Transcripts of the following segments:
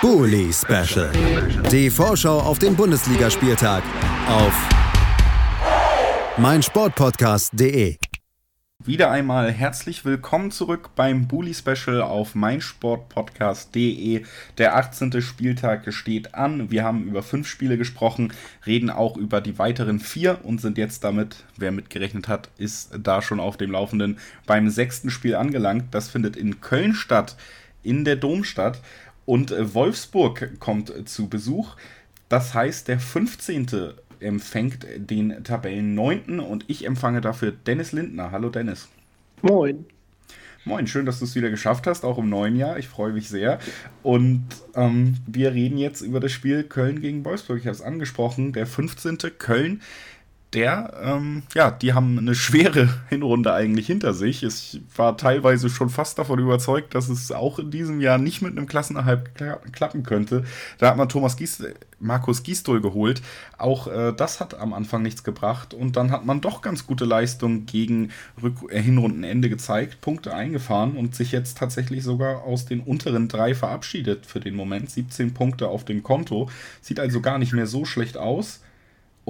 Bully Special. Die Vorschau auf den Bundesligaspieltag auf meinsportpodcast.de. Wieder einmal herzlich willkommen zurück beim Bully Special auf meinsportpodcast.de. Der 18. Spieltag steht an. Wir haben über fünf Spiele gesprochen, reden auch über die weiteren vier und sind jetzt damit, wer mitgerechnet hat, ist da schon auf dem Laufenden beim sechsten Spiel angelangt. Das findet in Köln statt, in der Domstadt. Und äh, Wolfsburg kommt äh, zu Besuch. Das heißt, der 15. empfängt den Tabellen 9. und ich empfange dafür Dennis Lindner. Hallo Dennis. Moin. Moin, schön, dass du es wieder geschafft hast, auch im neuen Jahr. Ich freue mich sehr. Und ähm, wir reden jetzt über das Spiel Köln gegen Wolfsburg. Ich habe es angesprochen, der 15. Köln der, ähm, ja, die haben eine schwere Hinrunde eigentlich hinter sich. Ich war teilweise schon fast davon überzeugt, dass es auch in diesem Jahr nicht mit einem Klassenerhalt klappen könnte. Da hat man Thomas Gies Markus Gisdol geholt. Auch äh, das hat am Anfang nichts gebracht. Und dann hat man doch ganz gute Leistung gegen Rück äh, Hinrundenende gezeigt, Punkte eingefahren und sich jetzt tatsächlich sogar aus den unteren drei verabschiedet für den Moment. 17 Punkte auf dem Konto. Sieht also gar nicht mehr so schlecht aus.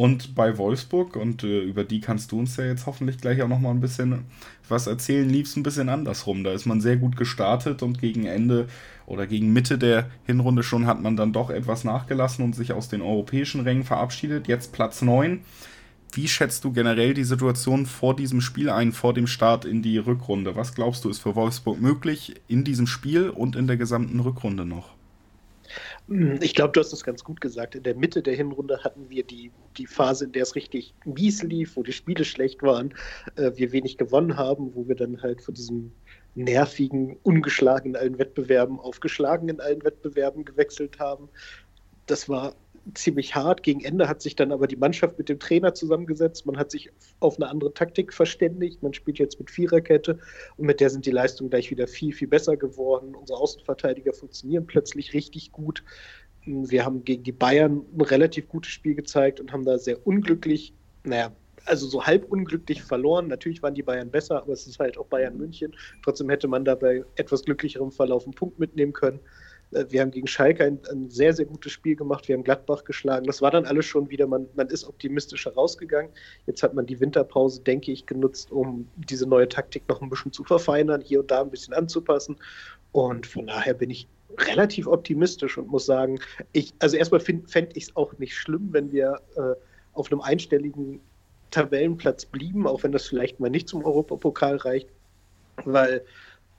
Und bei Wolfsburg, und äh, über die kannst du uns ja jetzt hoffentlich gleich auch nochmal ein bisschen was erzählen, lief es ein bisschen andersrum. Da ist man sehr gut gestartet und gegen Ende oder gegen Mitte der Hinrunde schon hat man dann doch etwas nachgelassen und sich aus den europäischen Rängen verabschiedet. Jetzt Platz 9. Wie schätzt du generell die Situation vor diesem Spiel ein, vor dem Start in die Rückrunde? Was glaubst du, ist für Wolfsburg möglich in diesem Spiel und in der gesamten Rückrunde noch? Ich glaube, du hast es ganz gut gesagt. In der Mitte der Hinrunde hatten wir die, die Phase, in der es richtig mies lief, wo die Spiele schlecht waren, äh, wir wenig gewonnen haben, wo wir dann halt von diesem nervigen, ungeschlagen in allen Wettbewerben aufgeschlagen in allen Wettbewerben gewechselt haben. Das war ziemlich hart. Gegen Ende hat sich dann aber die Mannschaft mit dem Trainer zusammengesetzt. Man hat sich auf eine andere Taktik verständigt. Man spielt jetzt mit Viererkette und mit der sind die Leistungen gleich wieder viel, viel besser geworden. Unsere Außenverteidiger funktionieren plötzlich richtig gut. Wir haben gegen die Bayern ein relativ gutes Spiel gezeigt und haben da sehr unglücklich, naja, also so halb unglücklich verloren. Natürlich waren die Bayern besser, aber es ist halt auch Bayern München. Trotzdem hätte man dabei etwas glücklicherem Verlauf einen Punkt mitnehmen können. Äh, wir haben gegen Schalke ein, ein, sehr, sehr gutes Spiel gemacht. Wir haben Gladbach geschlagen. Das war dann alles schon wieder, man, man ist optimistischer rausgegangen. Jetzt hat man die Winterpause, denke ich, genutzt, um diese neue Taktik noch ein bisschen zu verfeinern, hier und da ein bisschen anzupassen. Und von daher bin ich relativ optimistisch und muss sagen, ich, also erstmal fände ich es auch nicht schlimm, wenn wir äh, auf einem einstelligen Tabellenplatz blieben, auch wenn das vielleicht mal nicht zum Europapokal reicht, weil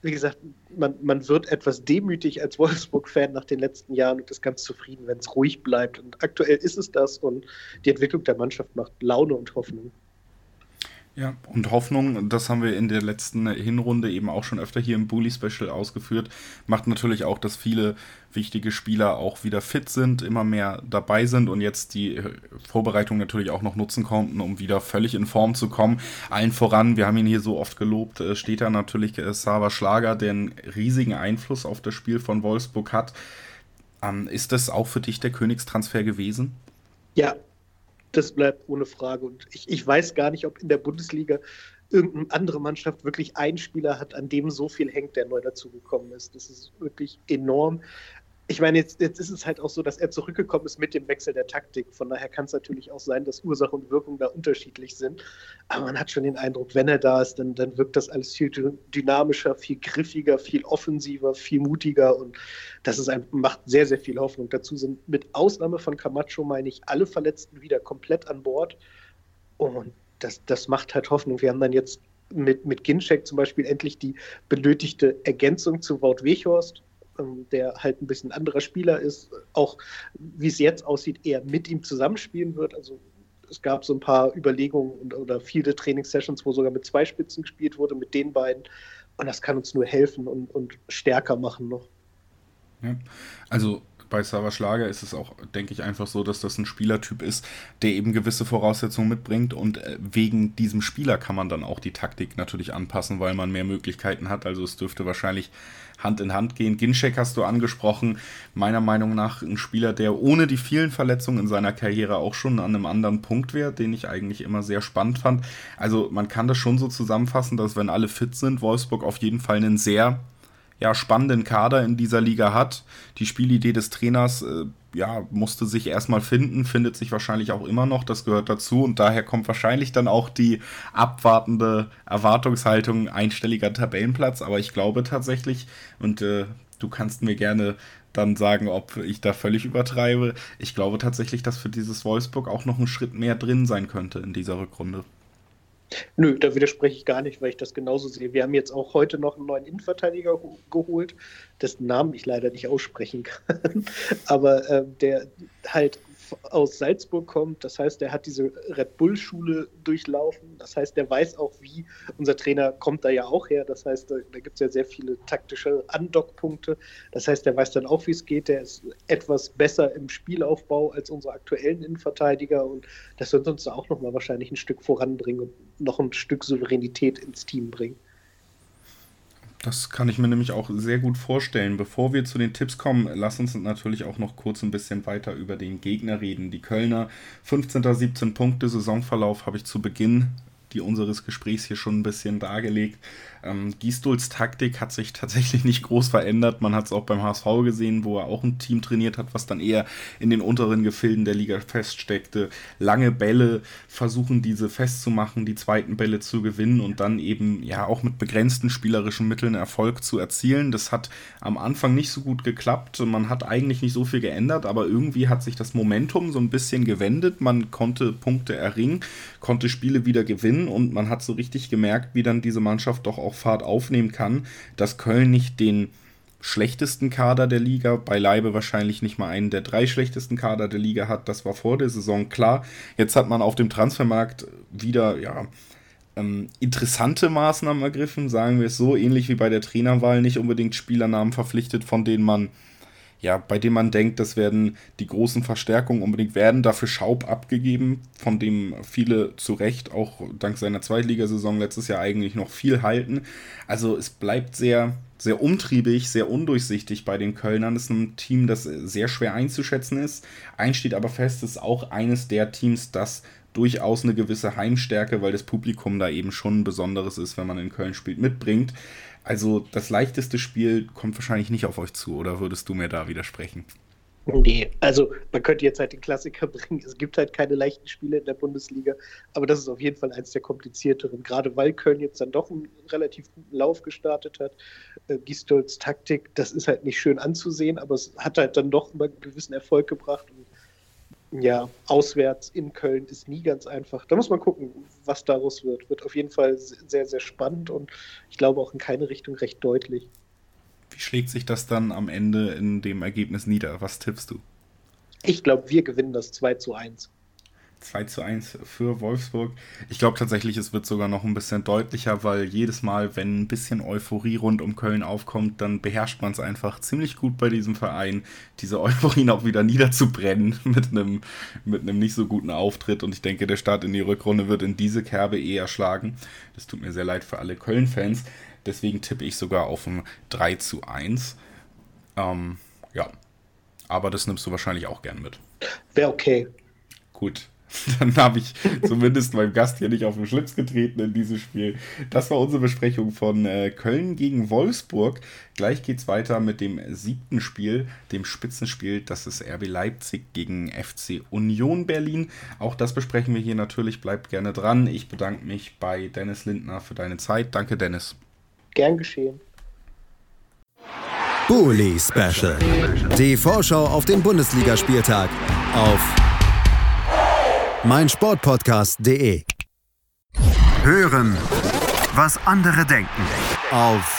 wie gesagt, man, man wird etwas demütig als Wolfsburg-Fan nach den letzten Jahren und ist ganz zufrieden, wenn es ruhig bleibt. Und aktuell ist es das und die Entwicklung der Mannschaft macht Laune und Hoffnung. Ja, und Hoffnung, das haben wir in der letzten Hinrunde eben auch schon öfter hier im Bully Special ausgeführt, macht natürlich auch, dass viele wichtige Spieler auch wieder fit sind, immer mehr dabei sind und jetzt die Vorbereitung natürlich auch noch nutzen konnten, um wieder völlig in Form zu kommen. Allen voran, wir haben ihn hier so oft gelobt, äh, steht da natürlich äh, Sava Schlager, der einen riesigen Einfluss auf das Spiel von Wolfsburg hat. Ähm, ist das auch für dich der Königstransfer gewesen? Ja, das bleibt ohne Frage. Und ich, ich weiß gar nicht, ob in der Bundesliga irgendeine andere Mannschaft wirklich einen Spieler hat, an dem so viel hängt, der neu dazugekommen ist. Das ist wirklich enorm ich meine, jetzt, jetzt ist es halt auch so, dass er zurückgekommen ist mit dem Wechsel der Taktik. Von daher kann es natürlich auch sein, dass Ursache und Wirkung da unterschiedlich sind. Aber man hat schon den Eindruck, wenn er da ist, dann, dann wirkt das alles viel dynamischer, viel griffiger, viel offensiver, viel mutiger. Und das ist ein, macht sehr, sehr viel Hoffnung. Dazu sind mit Ausnahme von Camacho, meine ich, alle Verletzten wieder komplett an Bord. Und das, das macht halt Hoffnung. Wir haben dann jetzt mit, mit Ginczek zum Beispiel endlich die benötigte Ergänzung zu Wout Weghorst der halt ein bisschen anderer Spieler ist, auch wie es jetzt aussieht, eher mit ihm zusammenspielen wird. Also es gab so ein paar Überlegungen und, oder viele Trainingssessions, wo sogar mit zwei Spitzen gespielt wurde, mit den beiden. Und das kann uns nur helfen und, und stärker machen noch. Ja. Also bei Sava Schlager ist es auch, denke ich, einfach so, dass das ein Spielertyp ist, der eben gewisse Voraussetzungen mitbringt und äh, wegen diesem Spieler kann man dann auch die Taktik natürlich anpassen, weil man mehr Möglichkeiten hat. Also es dürfte wahrscheinlich Hand in Hand gehen. Ginczek hast du angesprochen, meiner Meinung nach ein Spieler, der ohne die vielen Verletzungen in seiner Karriere auch schon an einem anderen Punkt wäre, den ich eigentlich immer sehr spannend fand. Also man kann das schon so zusammenfassen, dass wenn alle fit sind, Wolfsburg auf jeden Fall einen sehr ja, spannenden Kader in dieser Liga hat. Die Spielidee des Trainers äh, ja, musste sich erstmal finden, findet sich wahrscheinlich auch immer noch, das gehört dazu und daher kommt wahrscheinlich dann auch die abwartende Erwartungshaltung einstelliger Tabellenplatz, aber ich glaube tatsächlich und äh, du kannst mir gerne dann sagen, ob ich da völlig übertreibe. Ich glaube tatsächlich, dass für dieses Wolfsburg auch noch ein Schritt mehr drin sein könnte in dieser Rückrunde. Nö, da widerspreche ich gar nicht, weil ich das genauso sehe. Wir haben jetzt auch heute noch einen neuen Innenverteidiger geholt, dessen Namen ich leider nicht aussprechen kann, aber äh, der halt aus Salzburg kommt. Das heißt, er hat diese Red Bull-Schule durchlaufen. Das heißt, er weiß auch, wie. Unser Trainer kommt da ja auch her. Das heißt, da, da gibt es ja sehr viele taktische Andockpunkte. Das heißt, er weiß dann auch, wie es geht. Der ist etwas besser im Spielaufbau als unsere aktuellen Innenverteidiger. Und das wird uns auch nochmal wahrscheinlich ein Stück voranbringen und noch ein Stück Souveränität ins Team bringen. Das kann ich mir nämlich auch sehr gut vorstellen. Bevor wir zu den Tipps kommen, lass uns natürlich auch noch kurz ein bisschen weiter über den Gegner reden. Die Kölner 15. 17 Punkte Saisonverlauf habe ich zu Beginn die unseres Gesprächs hier schon ein bisschen dargelegt. Ähm, Gisdols Taktik hat sich tatsächlich nicht groß verändert. Man hat es auch beim HSV gesehen, wo er auch ein Team trainiert hat, was dann eher in den unteren Gefilden der Liga feststeckte. Lange Bälle versuchen, diese festzumachen, die zweiten Bälle zu gewinnen und dann eben ja auch mit begrenzten spielerischen Mitteln Erfolg zu erzielen. Das hat am Anfang nicht so gut geklappt. Man hat eigentlich nicht so viel geändert, aber irgendwie hat sich das Momentum so ein bisschen gewendet. Man konnte Punkte erringen, konnte Spiele wieder gewinnen und man hat so richtig gemerkt, wie dann diese Mannschaft doch auch Fahrt aufnehmen kann, dass Köln nicht den schlechtesten Kader der Liga, beileibe wahrscheinlich nicht mal einen der drei schlechtesten Kader der Liga hat. Das war vor der Saison klar. Jetzt hat man auf dem Transfermarkt wieder, ja, ähm, interessante Maßnahmen ergriffen, sagen wir es so, ähnlich wie bei der Trainerwahl, nicht unbedingt Spielernamen verpflichtet, von denen man ja, bei dem man denkt, das werden die großen Verstärkungen unbedingt werden. Dafür Schaub abgegeben, von dem viele zu Recht auch dank seiner Zweitligasaison letztes Jahr eigentlich noch viel halten. Also es bleibt sehr, sehr umtriebig, sehr undurchsichtig bei den Kölnern. Es ist ein Team, das sehr schwer einzuschätzen ist. Eins steht aber fest, es ist auch eines der Teams, das durchaus eine gewisse Heimstärke, weil das Publikum da eben schon ein besonderes ist, wenn man in Köln spielt, mitbringt. Also das leichteste Spiel kommt wahrscheinlich nicht auf euch zu, oder würdest du mir da widersprechen? Nee, also man könnte jetzt halt den Klassiker bringen. Es gibt halt keine leichten Spiele in der Bundesliga, aber das ist auf jeden Fall eins der komplizierteren. Gerade weil Köln jetzt dann doch einen relativ guten Lauf gestartet hat. Äh, Gistolds Taktik, das ist halt nicht schön anzusehen, aber es hat halt dann doch immer einen gewissen Erfolg gebracht. Und ja, auswärts in Köln ist nie ganz einfach. Da muss man gucken, was daraus wird. Wird auf jeden Fall sehr, sehr spannend und ich glaube auch in keine Richtung recht deutlich. Wie schlägt sich das dann am Ende in dem Ergebnis nieder? Was tippst du? Ich glaube, wir gewinnen das 2 zu 1. 2 zu 1 für Wolfsburg. Ich glaube tatsächlich, es wird sogar noch ein bisschen deutlicher, weil jedes Mal, wenn ein bisschen Euphorie rund um Köln aufkommt, dann beherrscht man es einfach ziemlich gut bei diesem Verein, diese Euphorie auch wieder niederzubrennen mit einem mit einem nicht so guten Auftritt. Und ich denke, der Start in die Rückrunde wird in diese Kerbe eher schlagen. Das tut mir sehr leid für alle Köln-Fans. Deswegen tippe ich sogar auf ein 3 zu 1. Ähm, ja. Aber das nimmst du wahrscheinlich auch gern mit. Wäre okay. Gut, Dann habe ich zumindest meinem Gast hier nicht auf den Schlips getreten in diesem Spiel. Das war unsere Besprechung von äh, Köln gegen Wolfsburg. Gleich geht es weiter mit dem siebten Spiel, dem Spitzenspiel. Das ist RB Leipzig gegen FC Union Berlin. Auch das besprechen wir hier natürlich. Bleibt gerne dran. Ich bedanke mich bei Dennis Lindner für deine Zeit. Danke, Dennis. Gern geschehen. Bully Special. Die Vorschau auf den Bundesligaspieltag auf meinsportpodcast.de. Hören, was andere denken. Auf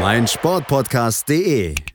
meinsportpodcast.de.